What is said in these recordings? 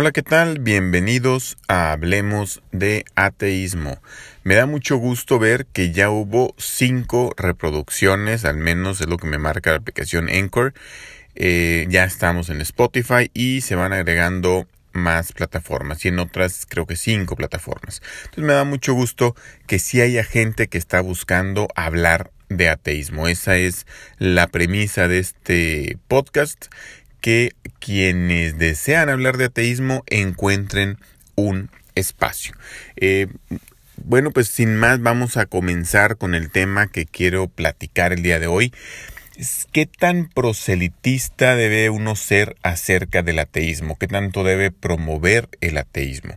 Hola, ¿qué tal? Bienvenidos a Hablemos de Ateísmo. Me da mucho gusto ver que ya hubo cinco reproducciones, al menos es lo que me marca la aplicación Anchor. Eh, ya estamos en Spotify y se van agregando más plataformas y en otras creo que cinco plataformas. Entonces me da mucho gusto que sí haya gente que está buscando hablar de ateísmo. Esa es la premisa de este podcast que quienes desean hablar de ateísmo encuentren un espacio. Eh, bueno, pues sin más vamos a comenzar con el tema que quiero platicar el día de hoy. ¿Qué tan proselitista debe uno ser acerca del ateísmo? ¿Qué tanto debe promover el ateísmo?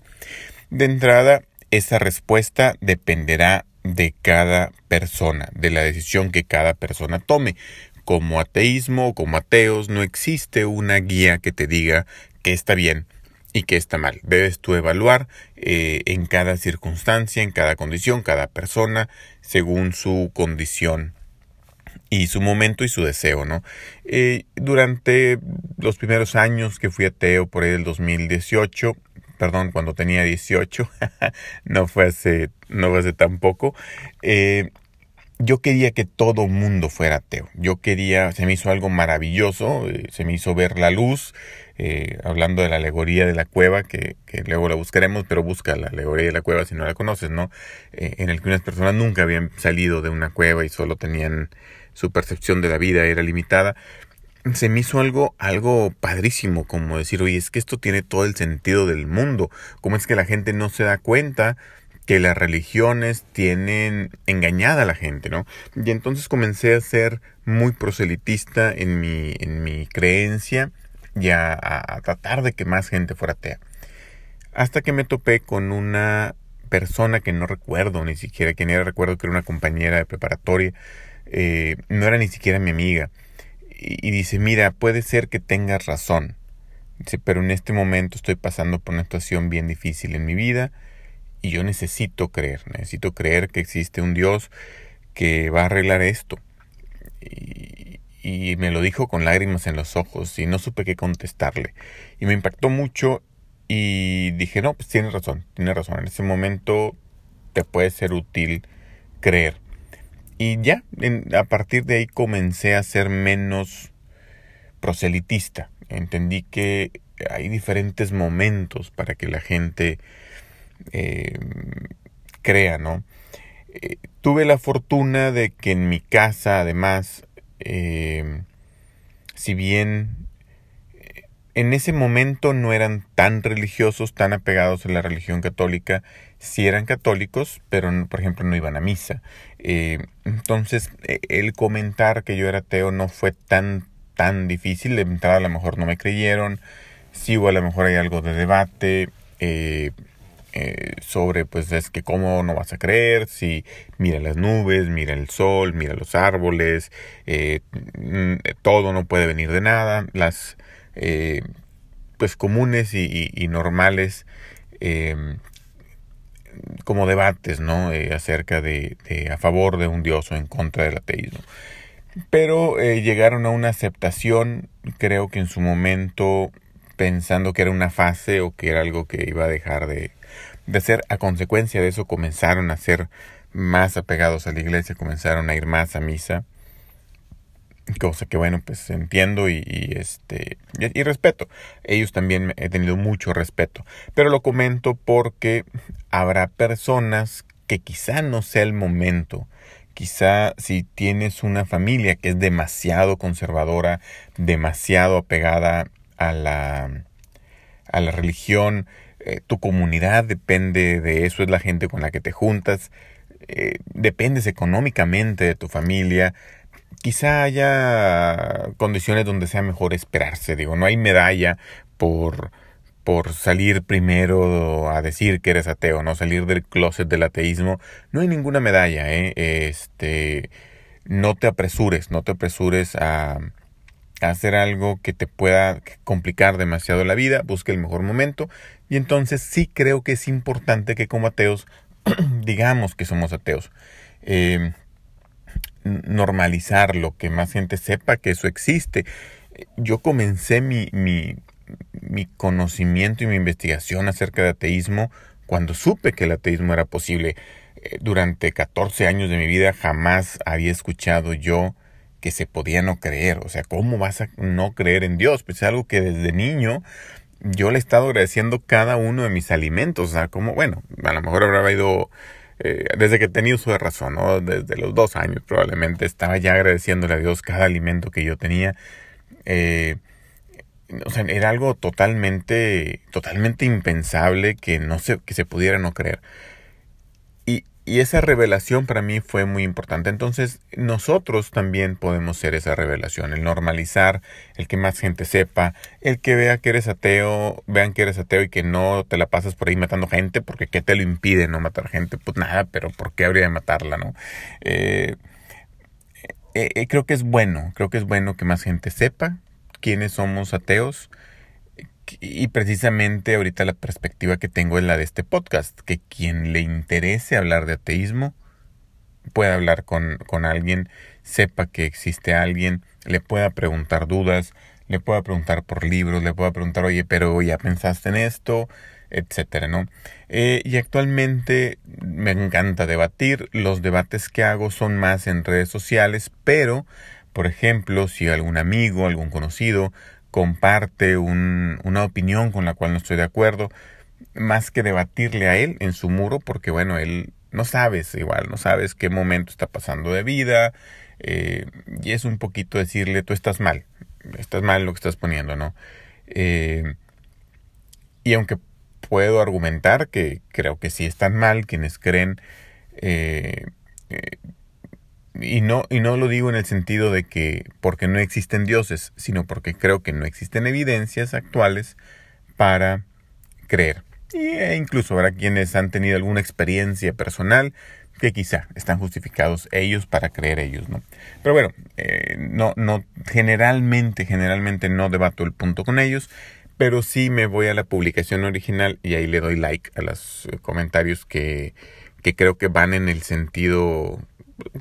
De entrada, esa respuesta dependerá de cada persona, de la decisión que cada persona tome como ateísmo o como ateos no existe una guía que te diga que está bien y que está mal. Debes tú evaluar eh, en cada circunstancia, en cada condición, cada persona, según su condición y su momento y su deseo, ¿no? Eh, durante los primeros años que fui ateo, por ahí del 2018, perdón, cuando tenía 18, no fue hace, no fue hace tan poco, eh, yo quería que todo mundo fuera ateo. Yo quería, se me hizo algo maravilloso, eh, se me hizo ver la luz, eh, hablando de la alegoría de la cueva, que, que, luego la buscaremos, pero busca la alegoría de la cueva si no la conoces, ¿no? Eh, en el que unas personas nunca habían salido de una cueva y solo tenían su percepción de la vida era limitada. Se me hizo algo, algo padrísimo, como decir, oye, es que esto tiene todo el sentido del mundo. ¿Cómo es que la gente no se da cuenta que las religiones tienen engañada a la gente, ¿no? Y entonces comencé a ser muy proselitista en mi, en mi creencia y a, tratar de que más gente fuera atea. Hasta que me topé con una persona que no recuerdo ni siquiera quién era, recuerdo que era una compañera de preparatoria, eh, no era ni siquiera mi amiga, y, dice, mira, puede ser que tengas razón, pero en este momento estoy pasando por una situación bien difícil en mi vida, y yo necesito creer, necesito creer que existe un Dios que va a arreglar esto. Y, me lo dijo con lágrimas en los ojos y no supe qué contestarle. Y me impactó mucho y dije, no, pues tiene razón, tiene razón. En ese momento te puede ser útil creer. Y ya, a partir de ahí comencé a ser menos proselitista. Entendí que hay diferentes momentos para que la gente eh, crea, ¿no? Eh, tuve la fortuna de que en mi casa, además, eh, si bien en ese momento no eran tan religiosos, tan apegados a la religión católica, sí eran católicos, pero por ejemplo no iban a misa. entonces el comentar que yo era ateo no fue tan tan difícil, de entrada a lo mejor no me creyeron, sí o a lo mejor hay algo de debate, eh, sobre pues es que cómo no vas a creer si mira las nubes, mira el sol, mira los árboles, eh, mm, todo no puede venir de nada, las eh, pues comunes y, normales em, como debates, ¿no? acerca de, a favor de un dios o en contra del ateísmo. Pero llegaron a una aceptación, creo que en su momento pensando que era una fase o que era algo que iba a dejar de, de ser a consecuencia de eso comenzaron a ser más apegados a la iglesia, comenzaron a ir más a misa, cosa que bueno, pues entiendo y, este y, respeto. Ellos también he tenido mucho respeto, pero lo comento porque habrá personas que quizá no sea el momento. Quizá si tienes una familia que es demasiado conservadora, demasiado apegada a la a la religión, eh, tu comunidad depende de eso, es la gente con la que te juntas, eh, dependes económicamente de tu familia. Quizá haya condiciones donde sea mejor esperarse, digo, no hay medalla por por salir primero a decir que eres ateo, no salir del closet del ateísmo, no hay ninguna medalla, ¿eh? este, no te apresures, no te apresures a, hacer algo que te pueda complicar demasiado la vida, busque el mejor momento y entonces sí creo que es importante que como ateos digamos que somos ateos. Eh, normalizarlo, que más gente sepa que eso existe. Yo comencé mi, mi, mi conocimiento y mi investigación acerca de ateísmo cuando supe que el ateísmo era posible. Eh, durante 14 años de mi vida jamás había escuchado yo que se podía no creer. O sea, ¿cómo vas a no creer en Dios? Pues es algo que desde niño yo le he estado agradeciendo cada uno de mis alimentos. O sea, como, bueno, a lo mejor habrá ido eh, desde que tenido uso de razón, ¿no? Desde los dos años probablemente estaba ya agradeciéndole a Dios cada alimento que yo tenía. Eh, o sea, era algo totalmente, totalmente impensable que no se, que se pudiera no creer. Y esa revelación para mí fue muy importante. Entonces nosotros también podemos ser esa revelación, el normalizar, el que más gente sepa, el que vea que eres ateo, vean que eres ateo y que no te la pasas por ahí matando gente, porque ¿qué te lo impide no matar gente? Pues nada, pero ¿por qué habría de matarla, no? Eh, eh, eh, creo que es bueno, creo que es bueno que más gente sepa quiénes somos ateos y precisamente ahorita la perspectiva que tengo es la de este podcast, que quien le interese hablar de ateísmo pueda hablar con, con alguien, sepa que existe alguien, le pueda preguntar dudas, le pueda preguntar por libros, le pueda preguntar, oye, pero ya pensaste en esto, etcétera, ¿no? Eh, y actualmente me encanta debatir, los debates que hago son más en redes sociales, pero, por ejemplo, si algún amigo, algún conocido comparte una opinión con la cual no estoy de acuerdo, más que debatirle a él en su muro, porque bueno, él no sabes igual, no sabes qué momento está pasando de vida, eh, y es un poquito decirle, tú estás mal, estás mal lo que estás poniendo, ¿no? Eh, y aunque puedo argumentar que creo que sí están mal quienes creen eh, y no, y no lo digo en el sentido de que porque no existen dioses, sino porque creo que no existen evidencias actuales para creer. E incluso habrá quienes han tenido alguna experiencia personal que quizá están justificados ellos para creer ellos, ¿no? Pero bueno, eh, no, no, generalmente, generalmente no debato el punto con ellos, pero sí me voy a la publicación original y ahí le doy like a los comentarios que, que creo que van en el sentido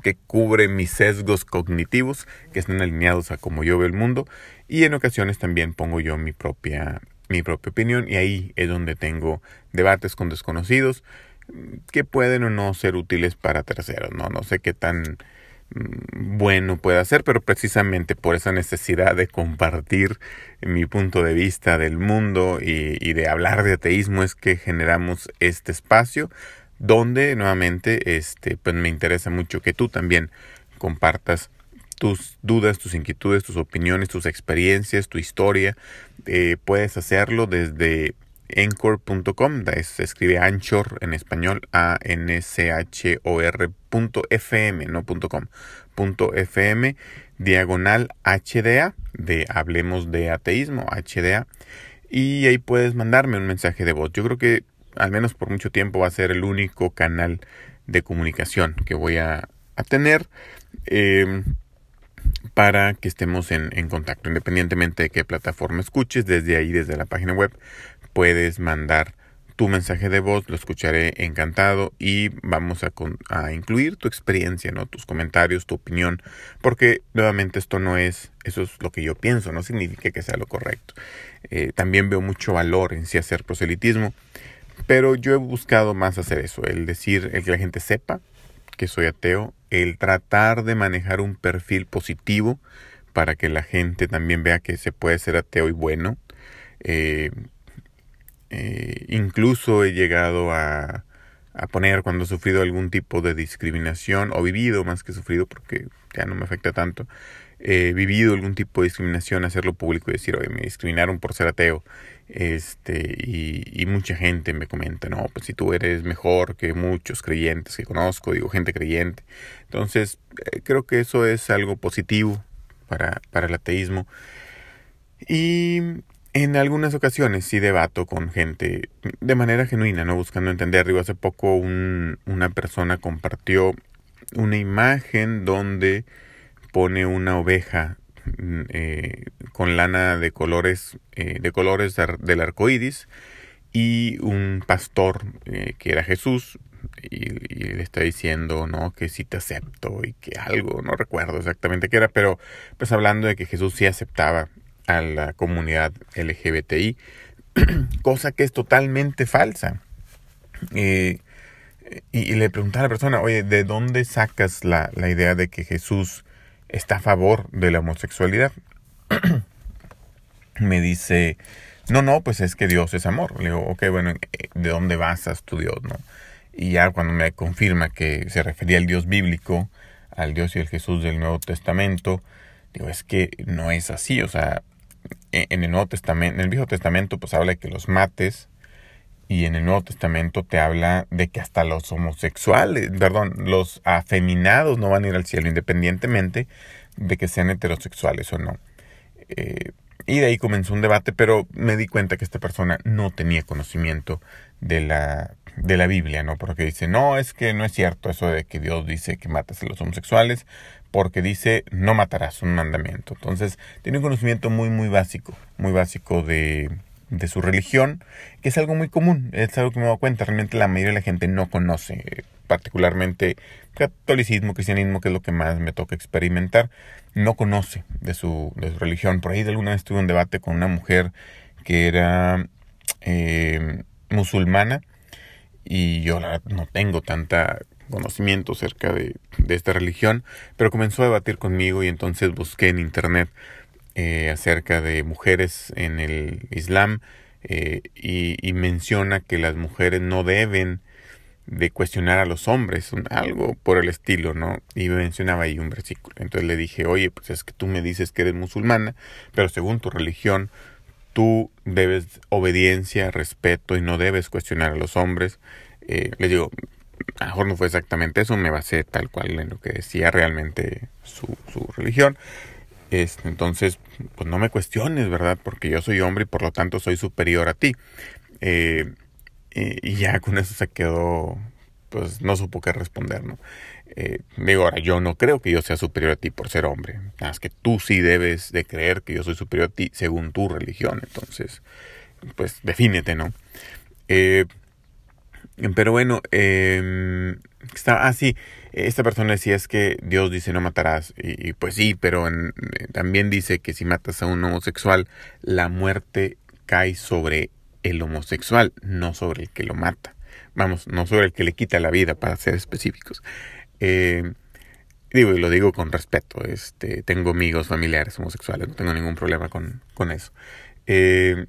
que cubre mis sesgos cognitivos que están alineados a cómo yo veo el mundo y en ocasiones también pongo yo mi propia mi propia opinión y ahí es donde tengo debates con desconocidos que pueden o no ser útiles para terceros, no no sé qué tan mm, bueno pueda ser, pero precisamente por esa necesidad de compartir mi punto de vista del mundo y, y de hablar de ateísmo es que generamos este espacio donde nuevamente este pues me interesa mucho que tú también compartas tus dudas, tus inquietudes, tus opiniones, tus experiencias, tu historia. Eh, puedes hacerlo desde anchor.com, escribe anchor en español, a n c h o r.fm, no .com, .fm, diagonal HDA, de Hablemos de Ateísmo, HDA, y ahí puedes mandarme un mensaje de voz. Yo creo que al menos por mucho tiempo va a ser el único canal de comunicación que voy a, tener em, para que estemos en, contacto. Independientemente de qué plataforma escuches, desde ahí, desde la página web, puedes mandar tu mensaje de voz, lo escucharé encantado y vamos a, a, incluir tu experiencia, ¿no? tus comentarios, tu opinión, porque nuevamente esto no es, eso es lo que yo pienso, no significa que sea lo correcto. Eh, también veo mucho valor en sí hacer proselitismo pero yo he buscado más hacer eso, el decir, el que la gente sepa que soy ateo, el tratar de manejar un perfil positivo para que la gente también vea que se puede ser ateo y bueno. Eh, eh, incluso he llegado a, poner cuando he sufrido algún tipo de discriminación o vivido más que sufrido porque ya no me afecta tanto he vivido algún tipo de discriminación hacerlo público y decir oye me discriminaron por ser ateo este, y, mucha gente me comenta, no, pues si tú eres mejor que muchos creyentes que conozco, digo, gente creyente. Entonces, eh, creo que eso es algo positivo para, para el ateísmo. Y en algunas ocasiones sí debato con gente de manera genuina, no buscando entender. Digo, hace poco un, una persona compartió una imagen donde pone una oveja eh, con lana de colores, eh, de colores del arco iris, y un pastor eh, que era Jesús, y, le está diciendo, ¿no? Que sí te acepto y que algo, no recuerdo exactamente qué era, pero pues hablando de que Jesús sí aceptaba a la comunidad LGBTI, cosa que es totalmente falsa. Y, le preguntaba a la persona, oye, ¿de dónde sacas la, la idea de que Jesús está a favor de la homosexualidad? Me dice, no, no, pues es que Dios es amor. Le digo, ok, bueno, ¿de dónde basas tu Dios, no? Y ya cuando me confirma que se refería al Dios bíblico, al Dios y al Jesús del Nuevo Testamento, digo, es que no es así, o sea, e, en el Nuevo Testamento, en el Viejo Testamento, pues habla de que los mates, y en el Nuevo Testamento te habla de que hasta los homosexuales, perdón, los afeminados no van a ir al cielo, independientemente de que sean heterosexuales o no. Eh, y de ahí comenzó un debate, pero me di cuenta que esta persona no tenía conocimiento de la, de la Biblia, ¿no? Porque dice, no, es que no es cierto eso de que Dios dice que matas a los homosexuales, porque dice, no matarás, un mandamiento. Entonces, tiene un conocimiento muy, muy básico, muy básico de, de su religión, que es algo muy común, es algo que me he dado cuenta, realmente la mayoría de la gente no conoce, particularmente catolicismo, cristianismo, que es lo que más me toca experimentar, no conoce de su, de su religión. Por ahí de alguna vez tuve un debate con una mujer que era eh, musulmana y yo no tengo tanta conocimiento acerca de, de esta religión, pero comenzó a debatir conmigo y entonces busqué en internet eh, acerca de mujeres en el Islam eh, y, menciona que las mujeres no deben de cuestionar a los hombres, algo por el estilo, ¿no? Y mencionaba ahí un versículo. Entonces le dije, oye, pues es que tú me dices que eres musulmana, pero según tu religión, tú debes obediencia, respeto y no debes cuestionar a los hombres. Eh, le digo, a lo mejor no fue exactamente eso, me basé tal cual en lo que decía realmente su, su religión. Este, entonces, pues no me cuestiones, ¿verdad? Porque yo soy hombre y por lo tanto soy superior a ti. Eh, y ya con eso se quedó, pues no supo qué responder, ¿no? Eh, digo, ahora, yo no creo que yo sea superior a ti por ser hombre. Nada más que tú sí debes de creer que yo soy superior a ti según tu religión. Entonces, pues defínete, ¿no? Eh, pero bueno, eh, está, ah, sí, esta persona decía es que Dios dice no matarás. Y, pues sí, pero también dice que si matas a un homosexual, la muerte cae sobre el homosexual, no sobre el que lo mata. Vamos, no sobre el que le quita la vida, para ser específicos. Eh, digo, y lo digo con respeto. Este, tengo amigos familiares homosexuales, no tengo ningún problema con, con eso. Eh,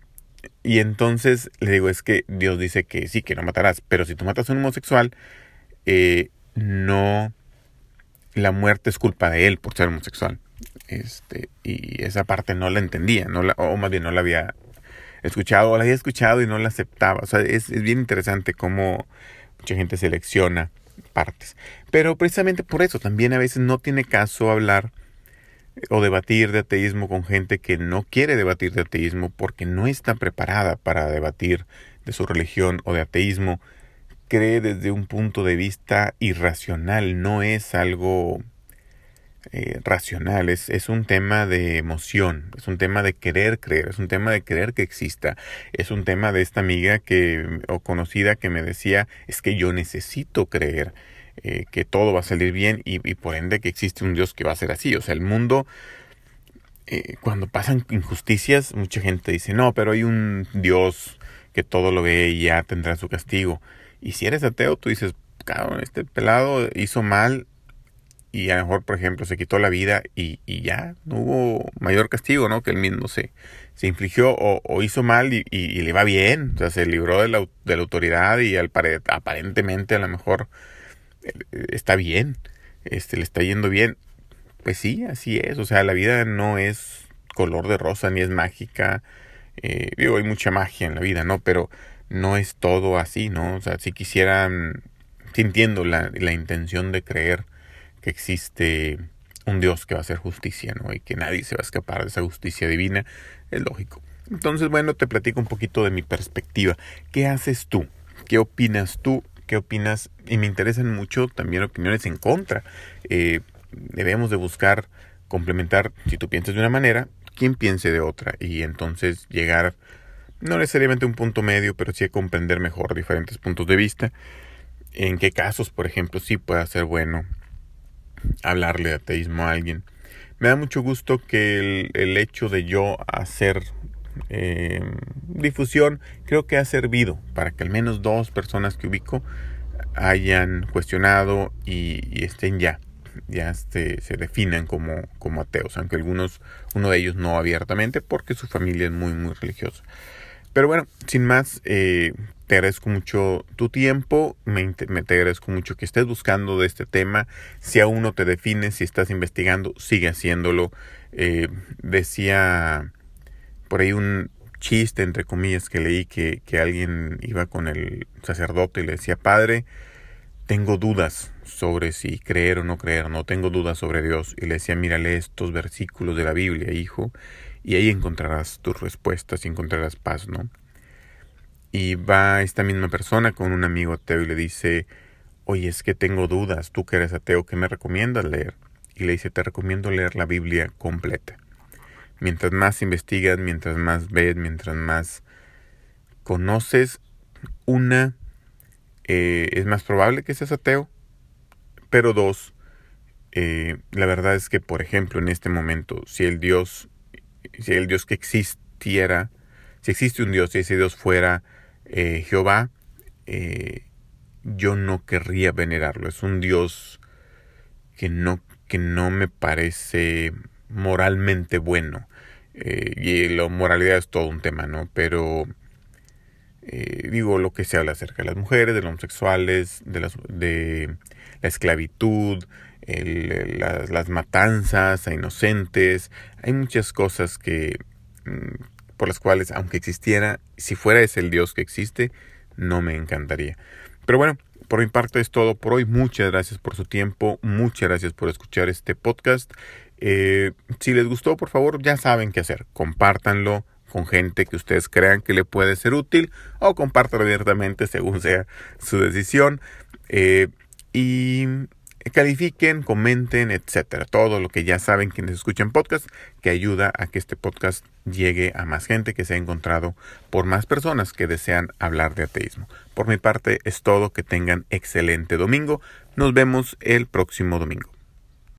y entonces le digo, es que Dios dice que sí, que no matarás, pero si tú matas a un homosexual, eh, no, la muerte es culpa de él por ser homosexual. Este, y esa parte no la entendía, no la, o más bien no la había escuchado, o la había escuchado y no la aceptaba. O sea, es, es bien interesante cómo mucha gente selecciona partes. Pero precisamente por eso también a veces no tiene caso hablar o debatir de ateísmo con gente que no quiere debatir de ateísmo porque no está preparada para debatir de su religión o de ateísmo cree desde un punto de vista irracional, no es algo eh, racional, es, es, un tema de emoción, es un tema de querer creer, es un tema de creer que exista, es un tema de esta amiga que, o conocida que me decía, es que yo necesito creer eh, que todo va a salir bien y, por ende que existe un Dios que va a ser así, o sea, el mundo... Eh, cuando pasan injusticias, mucha gente dice, no, pero hay un Dios que todo lo ve y ya tendrá su castigo. Y si eres ateo, tú dices, cabrón, este pelado hizo mal y a lo mejor, por ejemplo, se quitó la vida y, y ya no hubo mayor castigo, ¿no? Que él mismo se, se infligió o, hizo mal y, y, le va bien, o sea, se libró de la, de la autoridad y aparentemente a lo mejor eh, está bien, este, le está yendo bien. Pues sí, así es, o sea, la vida no es color de rosa ni es mágica. Eh, digo, hay mucha magia en la vida, ¿no? Pero no es todo así, ¿no? O sea, si quisieran, sintiendo la, la intención de creer que existe un Dios que va a hacer justicia, ¿no? Y que nadie se va a escapar de esa justicia divina, es lógico. Entonces, bueno, te platico un poquito de mi perspectiva. ¿Qué haces tú? ¿Qué opinas tú? ¿Qué opinas? Y me interesan mucho también opiniones en contra. Eh, debemos de buscar complementar, si tú piensas de una manera, quien piense de otra. Y entonces llegar no necesariamente un punto medio, pero sí comprender mejor diferentes puntos de vista. En qué casos, por ejemplo, sí puede ser bueno hablarle de ateísmo a alguien. me da mucho gusto que el, hecho de yo hacer eh, difusión creo que ha servido para que al menos dos personas que ubico hayan cuestionado y, estén ya, ya este, se definan como, como ateos, aunque algunos, uno de ellos no abiertamente porque su familia es muy, muy religiosa. Pero bueno, sin más, eh, te agradezco mucho tu tiempo, me, te agradezco mucho que estés buscando de este tema. Si aún no te defines, si estás investigando, sigue haciéndolo. Eh, decía por ahí un chiste, entre comillas, que leí que, que alguien iba con el sacerdote y le decía, Padre, tengo dudas sobre si creer o no creer, no tengo dudas sobre Dios. Y le decía, mírale estos versículos de la Biblia, hijo, y ahí encontrarás tus respuestas y encontrarás paz, ¿no? Y va esta misma persona con un amigo ateo y le dice, oye, es que tengo dudas, tú que eres ateo, ¿qué me recomiendas leer? Y le dice, te recomiendo leer la Biblia completa. Mientras más investigas, mientras más ves, mientras más conoces, una, eh, es más probable que seas ateo, pero dos, eh, la verdad es que, por ejemplo, en este momento, si el Dios, si el Dios que existiera, si existe un Dios y ese Dios fuera eh, Jehová, eh, yo no querría venerarlo. Es un Dios que no, que no me parece moralmente bueno. Eh, y la moralidad es todo un tema, ¿no? Pero digo lo que se habla acerca de las mujeres, de los homosexuales, de, las, de la esclavitud, las, matanzas a inocentes. Hay muchas cosas que, mm, por las cuales, aunque existiera, si fuera ese el Dios que existe, no me encantaría. Pero bueno, por mi parte es todo por hoy. Muchas gracias por su tiempo. Muchas gracias por escuchar este podcast. Eh, si les gustó, por favor, ya saben qué hacer. Compártanlo con gente que ustedes crean que le puede ser útil o compártanlo abiertamente según sea su decisión. Eh, y califiquen, comenten, etcétera. Todo lo que ya saben quienes escuchan podcast, que ayuda a que este podcast llegue a más gente, que se ha encontrado por más personas que desean hablar de ateísmo. Por mi parte es todo, que tengan excelente domingo. Nos vemos el próximo domingo.